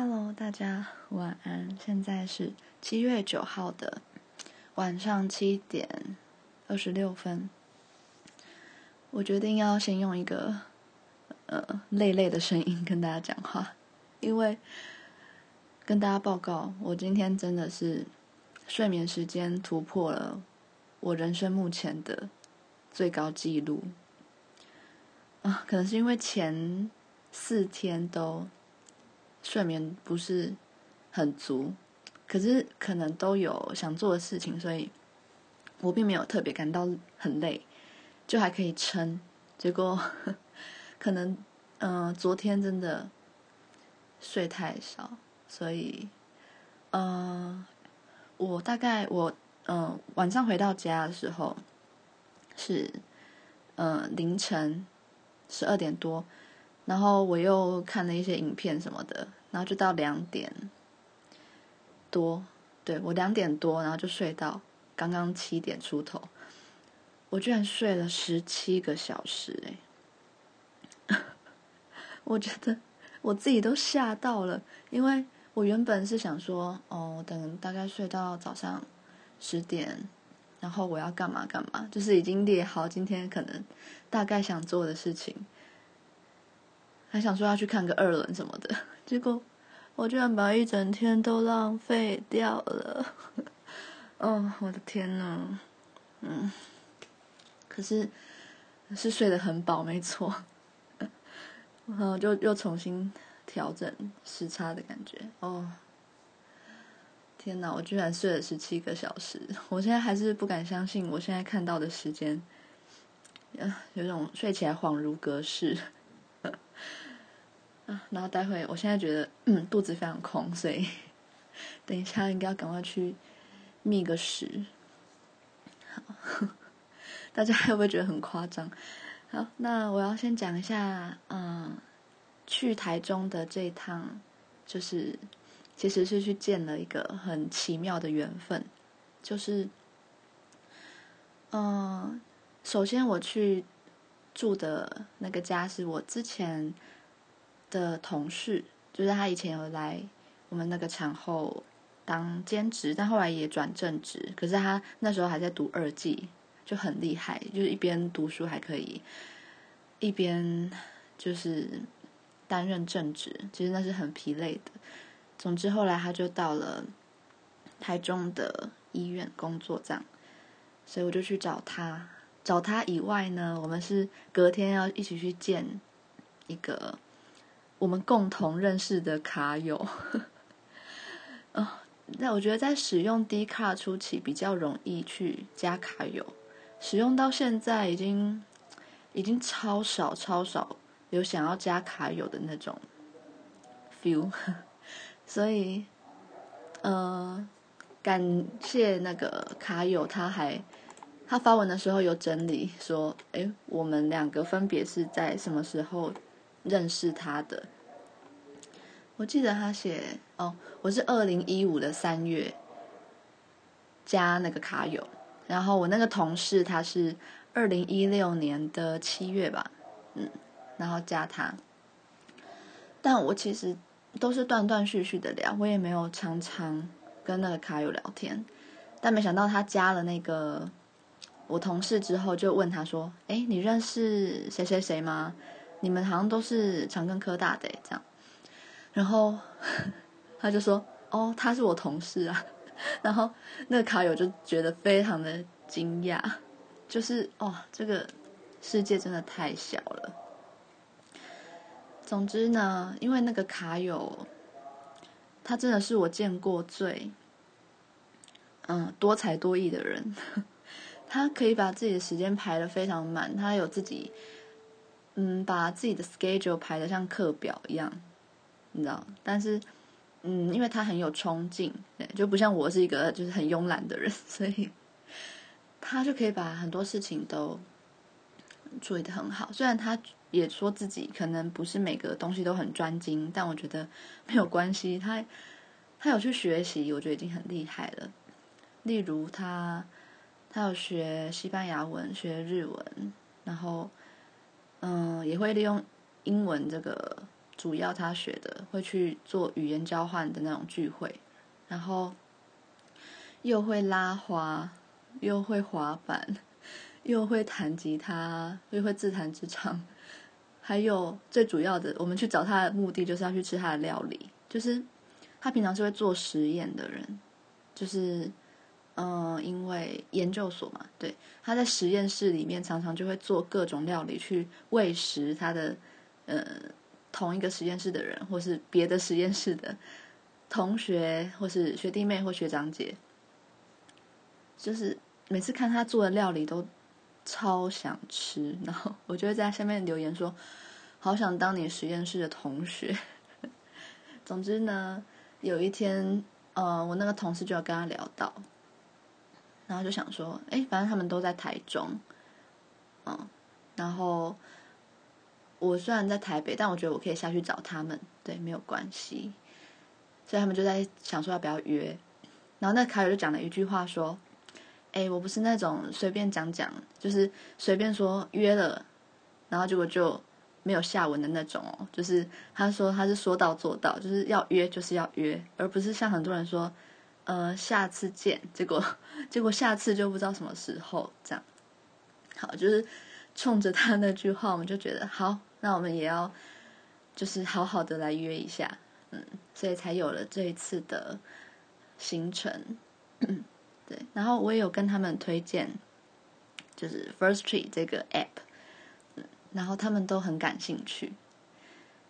Hello，大家晚安。现在是七月九号的晚上七点二十六分。我决定要先用一个呃累累的声音跟大家讲话，因为跟大家报告，我今天真的是睡眠时间突破了我人生目前的最高纪录。啊，可能是因为前四天都。睡眠不是很足，可是可能都有想做的事情，所以我并没有特别感到很累，就还可以撑。结果可能嗯、呃，昨天真的睡太少，所以嗯、呃，我大概我嗯、呃、晚上回到家的时候是嗯、呃、凌晨十二点多。然后我又看了一些影片什么的，然后就到两点多，对，我两点多，然后就睡到刚刚七点出头，我居然睡了十七个小时，哎，我觉得我自己都吓到了，因为我原本是想说，哦，等大概睡到早上十点，然后我要干嘛干嘛，就是已经列好今天可能大概想做的事情。还想说要去看个二轮什么的，结果我居然把一整天都浪费掉了。哦，我的天呐，嗯，可是是睡得很饱，没错。然后就又重新调整时差的感觉。哦，天呐，我居然睡了十七个小时，我现在还是不敢相信我现在看到的时间，有种睡起来恍如隔世。啊，然后待会，我现在觉得，肚子非常空，所以等一下应该要赶快去觅个食。好，大家会不会觉得很夸张？好，那我要先讲一下，嗯，去台中的这一趟，就是其实是去见了一个很奇妙的缘分，就是，嗯，首先我去住的那个家是我之前。的同事，就是他以前有来我们那个产后当兼职，但后来也转正职。可是他那时候还在读二技，就很厉害，就是一边读书还可以，一边就是担任正职。其实那是很疲累的。总之后来他就到了台中的医院工作，这样，所以我就去找他。找他以外呢，我们是隔天要一起去见一个。我们共同认识的卡友，哦，那我觉得在使用 D 卡初期比较容易去加卡友，使用到现在已经已经超少超少有想要加卡友的那种 feel，所以呃，感谢那个卡友，他还他发文的时候有整理说，诶，我们两个分别是在什么时候认识他的，我记得他写哦，我是二零一五的三月加那个卡友，然后我那个同事他是二零一六年的七月吧，嗯，然后加他，但我其实都是断断续续的聊，我也没有常常跟那个卡友聊天，但没想到他加了那个我同事之后，就问他说：“哎，你认识谁谁谁吗？”你们好像都是长庚科大的这样，然后 他就说：“哦，他是我同事啊。”然后那个卡友就觉得非常的惊讶，就是哦，这个世界真的太小了。总之呢，因为那个卡友，他真的是我见过最嗯多才多艺的人，他可以把自己的时间排得非常满，他有自己。嗯，把自己的 schedule 排得像课表一样，你知道？但是，嗯，因为他很有冲劲，对，就不像我是一个就是很慵懒的人，所以他就可以把很多事情都处理得很好。虽然他也说自己可能不是每个东西都很专精，但我觉得没有关系。他他有去学习，我觉得已经很厉害了。例如他他有学西班牙文，学日文，然后。嗯，也会利用英文这个主要他学的，会去做语言交换的那种聚会，然后又会拉花，又会滑板，又会弹吉他，又会自弹自唱，还有最主要的，我们去找他的目的就是要去吃他的料理，就是他平常是会做实验的人，就是。嗯，因为研究所嘛，对，他在实验室里面常常就会做各种料理去喂食他的，呃，同一个实验室的人，或是别的实验室的同学，或是学弟妹或学长姐，就是每次看他做的料理都超想吃，然后我就会在下面留言说，好想当你实验室的同学。总之呢，有一天，呃，我那个同事就要跟他聊到。然后就想说，哎，反正他们都在台中，嗯，然后我虽然在台北，但我觉得我可以下去找他们，对，没有关系。所以他们就在想说要不要约。然后那卡友就讲了一句话说，哎，我不是那种随便讲讲，就是随便说约了，然后结果就没有下文的那种哦。就是他说他是说到做到，就是要约就是要约，而不是像很多人说。呃，下次见。结果，结果下次就不知道什么时候这样。好，就是冲着他那句话，我们就觉得好，那我们也要就是好好的来约一下，嗯，所以才有了这一次的行程。对，然后我也有跟他们推荐，就是 First Tree 这个 app，然后他们都很感兴趣，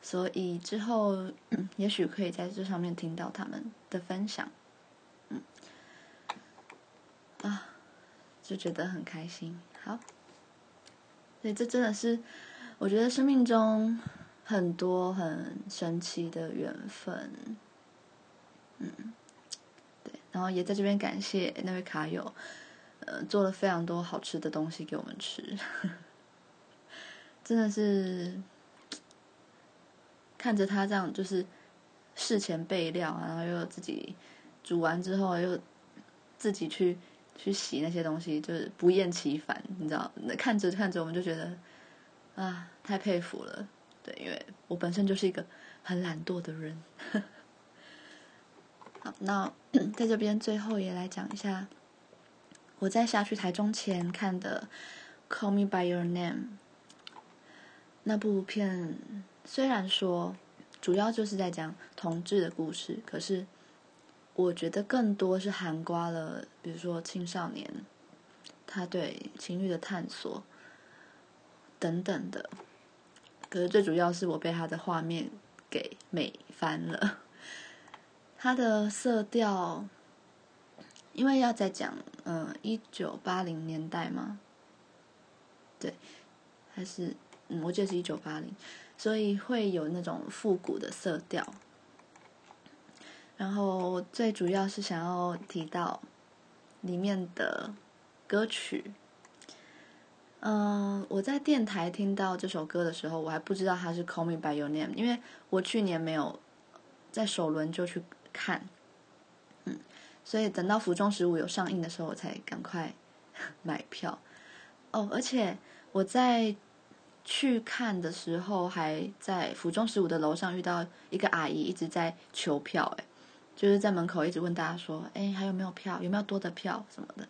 所以之后 也许可以在这上面听到他们的分享。啊，就觉得很开心。好，所以这真的是我觉得生命中很多很神奇的缘分。嗯，对，然后也在这边感谢那位卡友，呃，做了非常多好吃的东西给我们吃，真的是看着他这样，就是事前备料，然后又自己煮完之后又自己去。去洗那些东西，就是不厌其烦，你知道？那看着看着，我们就觉得啊，太佩服了。对，因为我本身就是一个很懒惰的人。好，那 在这边最后也来讲一下，我在下去台中前看的《Call Me by Your Name》那部片，虽然说主要就是在讲同志的故事，可是。我觉得更多是涵盖了，比如说青少年，他对情欲的探索等等的。可是最主要是我被他的画面给美翻了。他的色调，因为要在讲，嗯，一九八零年代嘛，对，还是嗯，我记得是一九八零，所以会有那种复古的色调。然后最主要是想要提到里面的歌曲。嗯，我在电台听到这首歌的时候，我还不知道它是《Call Me by Your Name》，因为我去年没有在首轮就去看，嗯，所以等到府中十五有上映的时候，我才赶快 买票。哦，而且我在去看的时候，还在府中十五的楼上遇到一个阿姨，一直在求票，哎。就是在门口一直问大家说：“哎，还有没有票？有没有多的票什么的？”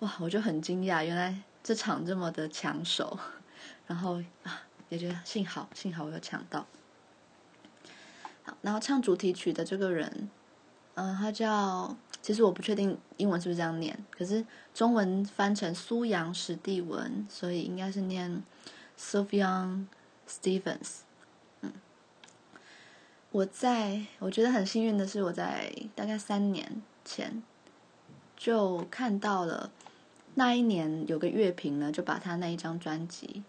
哇，我就很惊讶，原来这场这么的抢手。然后啊，也觉得幸好幸好我有抢到。好，然后唱主题曲的这个人，嗯，他叫……其实我不确定英文是不是这样念，可是中文翻成苏阳史蒂文，所以应该是念 Sufjan Stevens。我在我觉得很幸运的是，我在大概三年前就看到了那一年有个乐评呢，就把他那一张专辑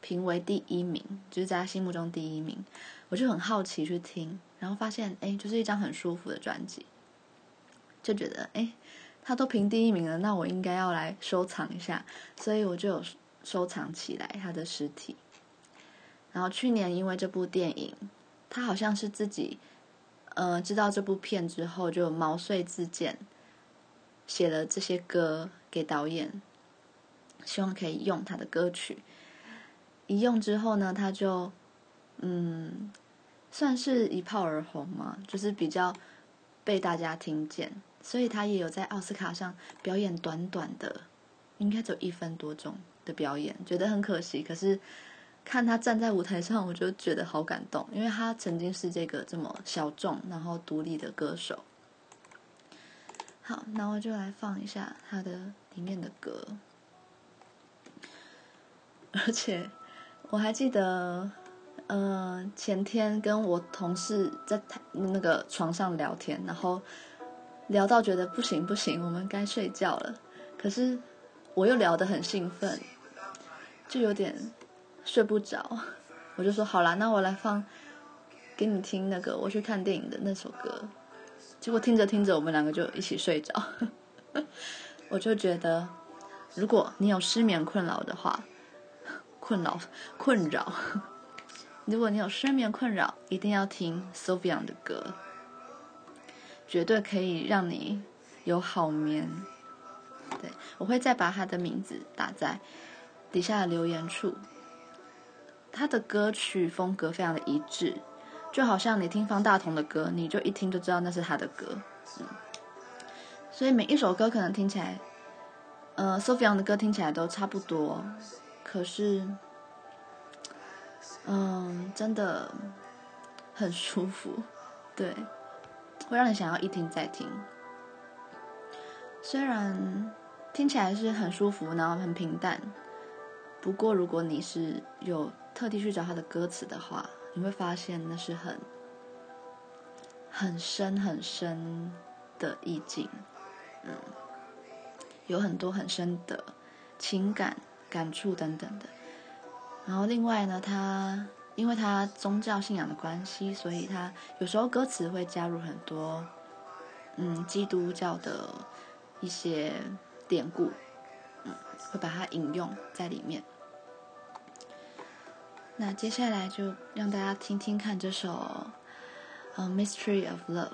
评为第一名，就是在他心目中第一名。我就很好奇去听，然后发现哎，就是一张很舒服的专辑，就觉得哎，他都评第一名了，那我应该要来收藏一下，所以我就有收藏起来他的实体。然后去年因为这部电影。他好像是自己，呃，知道这部片之后就毛遂自荐，写了这些歌给导演，希望可以用他的歌曲。一用之后呢，他就，嗯，算是一炮而红嘛，就是比较被大家听见，所以他也有在奥斯卡上表演短短的，应该只有一分多钟的表演，觉得很可惜。可是看他站在舞台上，我就觉得好感动，因为他曾经是这个这么小众然后独立的歌手。好，那我就来放一下他的里面的歌，而且我还记得。嗯、前天跟我同事在那个床上聊天，然后聊到觉得不行不行，我们该睡觉了。可是我又聊得很兴奋，就有点睡不着。我就说好啦，那我来放给你听那个我去看电影的那首歌。结果听着听着，我们两个就一起睡着。我就觉得，如果你有失眠困扰的话，困扰困扰。如果你有失眠困扰，一定要听 Sufjan 的歌，绝对可以让你有好眠。对，我会再把他的名字打在底下的留言处。他的歌曲风格非常的一致，就好像你听方大同的歌，你就一听就知道那是他的歌。嗯，所以每一首歌可能听起来，呃，Sufjan 的歌听起来都差不多，可是。嗯，真的很舒服，对，会让你想要一听再听。虽然听起来是很舒服，然后很平淡，不过如果你是有特地去找他的歌词的话，你会发现那是很很深很深的意境，嗯，有很多很深的情感感触等等的。然后另外呢，他因为他宗教信仰的关系，所以他有时候歌词会加入很多，嗯，基督教的一些典故，嗯，会把它引用在里面。那接下来就让大家听听看这首《A Mystery of Love》。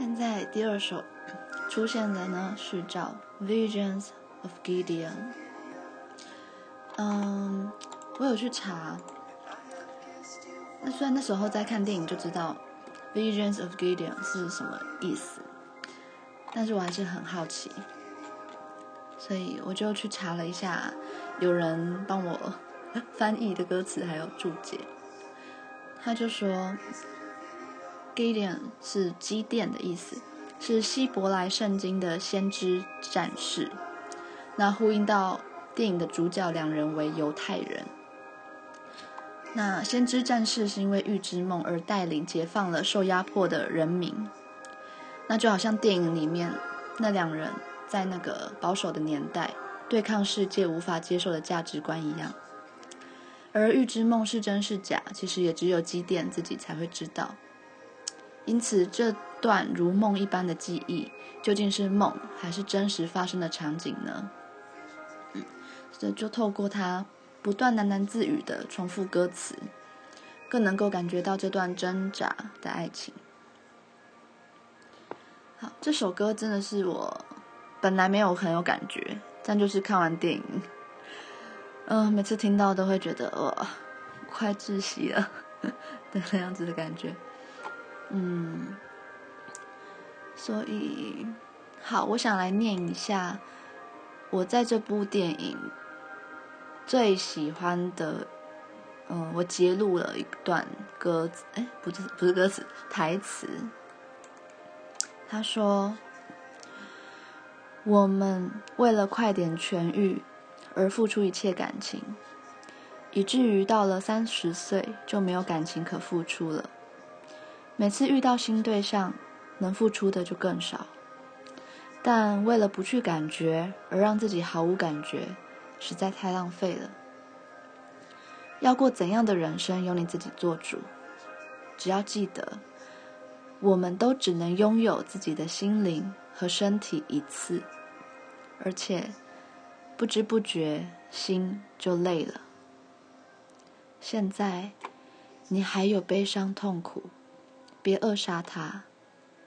现在第二首出现的呢是叫《Visions of Gideon》。嗯，我有去查，那虽然那时候在看电影就知道《Visions of Gideon》是什么意思，但是我还是很好奇，所以我就去查了一下，有人帮我翻译的歌词还有注解，他就说基甸是基甸的意思，是希伯来圣经的先知战士，那呼应到。电影的主角两人为犹太人。那先知战士是因为预知梦而带领解放了受压迫的人民。那就好像电影里面那两人在那个保守的年代对抗世界无法接受的价值观一样。而预知梦是真是假，其实也只有基甸自己才会知道。因此，这段如梦一般的记忆究竟是梦还是真实发生的场景呢？这就透过他不断喃喃自语的重复歌词，更能够感觉到这段挣扎的爱情。好，这首歌真的是我本来没有很有感觉，但就是看完电影，嗯、每次听到都会觉得哇，快窒息了 的那样子的感觉。嗯，所以好，我想来念一下我在这部电影。最喜欢的，嗯，我截录了一段歌词，哎，不是不是歌词，台词。他说：“我们为了快点痊愈而付出一切感情，以至于到了三十岁就没有感情可付出了。每次遇到新对象，能付出的就更少。但为了不去感觉而让自己毫无感觉。”实在太浪费了。要过怎样的人生，由你自己做主。只要记得，我们都只能拥有自己的心灵和身体一次，而且不知不觉心就累了。现在你还有悲伤痛苦，别扼杀它，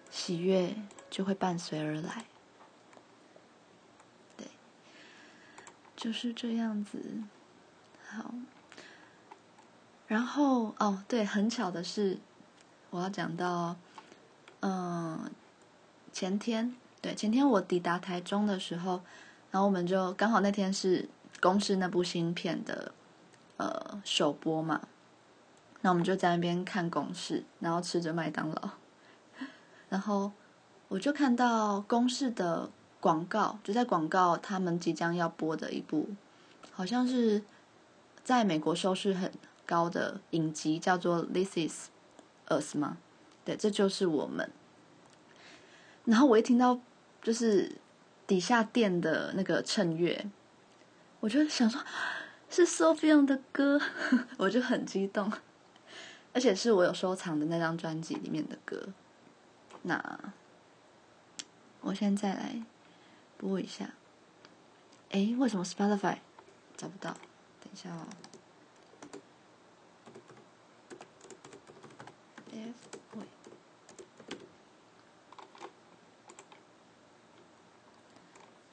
喜悦就会伴随而来。对就是这样子，好。然后哦，对，很巧的是，我要讲到，嗯，前天，对，前天我抵达台中的时候，然后我们就刚好那天是公司那部新片的，呃，首播嘛，那我们就在那边看公视，然后吃着麦当劳，然后我就看到公视的。广告就在广告，他们即将要播的一部，好像是在美国收视很高的影集，叫做《This Is Us》吗？对，这就是我们。然后我一听到就是底下店的那个衬乐，我就想说是 Sufjan 的歌，我就很激动，而且是我有收藏的那张专辑里面的歌。那我现在来。播一下，哎，为什么 Spotify 找不到？等一下哦。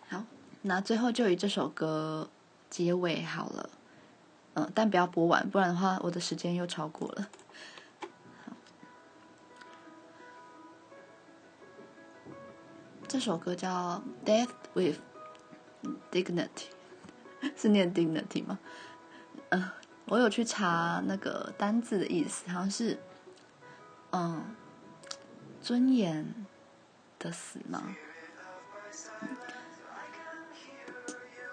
好，那最后就以这首歌结尾好了。嗯，但不要播完，不然的话我的时间又超过了。这首歌叫《Death with Dignity》，是念 Dignity 吗？嗯、我有去查那个单字的意思，好像是嗯尊严的死吗？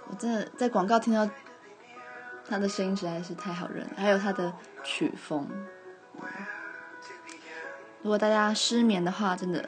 我真的在广告听到他的声音实在是太好认，还有他的曲风。如果大家失眠的话，真的。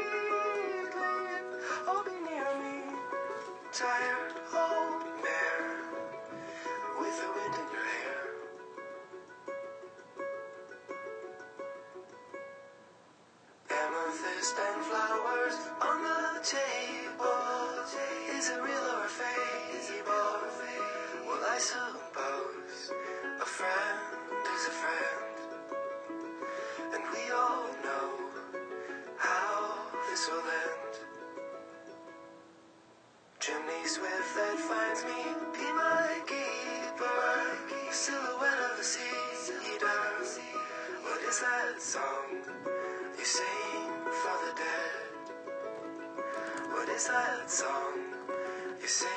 flowers on the table. Is it real or a fable? Well, I suppose a friend is a friend. And we all know how this will end. Chimney swift that finds me, be my keeper. Silhouette of the sea, does What is that song you sing? sad song you sing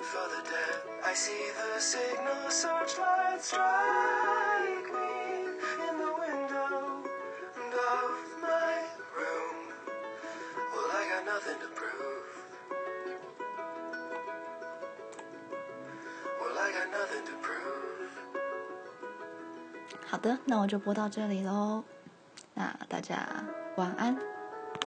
for the dead. I see the signal searchlight strike me in the window of my room. Well, I got nothing to prove. Well, I got nothing to prove. 好的，那我就播到这里喽。那大家晚安。